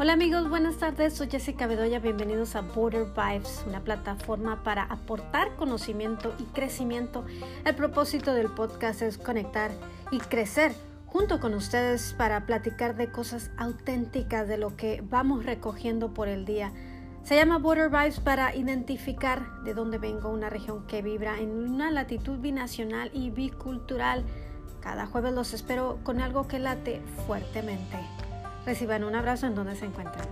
Hola amigos, buenas tardes. Soy Jessica Bedoya. Bienvenidos a Border Vibes, una plataforma para aportar conocimiento y crecimiento. El propósito del podcast es conectar y crecer junto con ustedes para platicar de cosas auténticas de lo que vamos recogiendo por el día. Se llama Border Vibes para identificar de dónde vengo, una región que vibra en una latitud binacional y bicultural. Cada jueves los espero con algo que late fuertemente. Reciban un abrazo en donde se encuentran.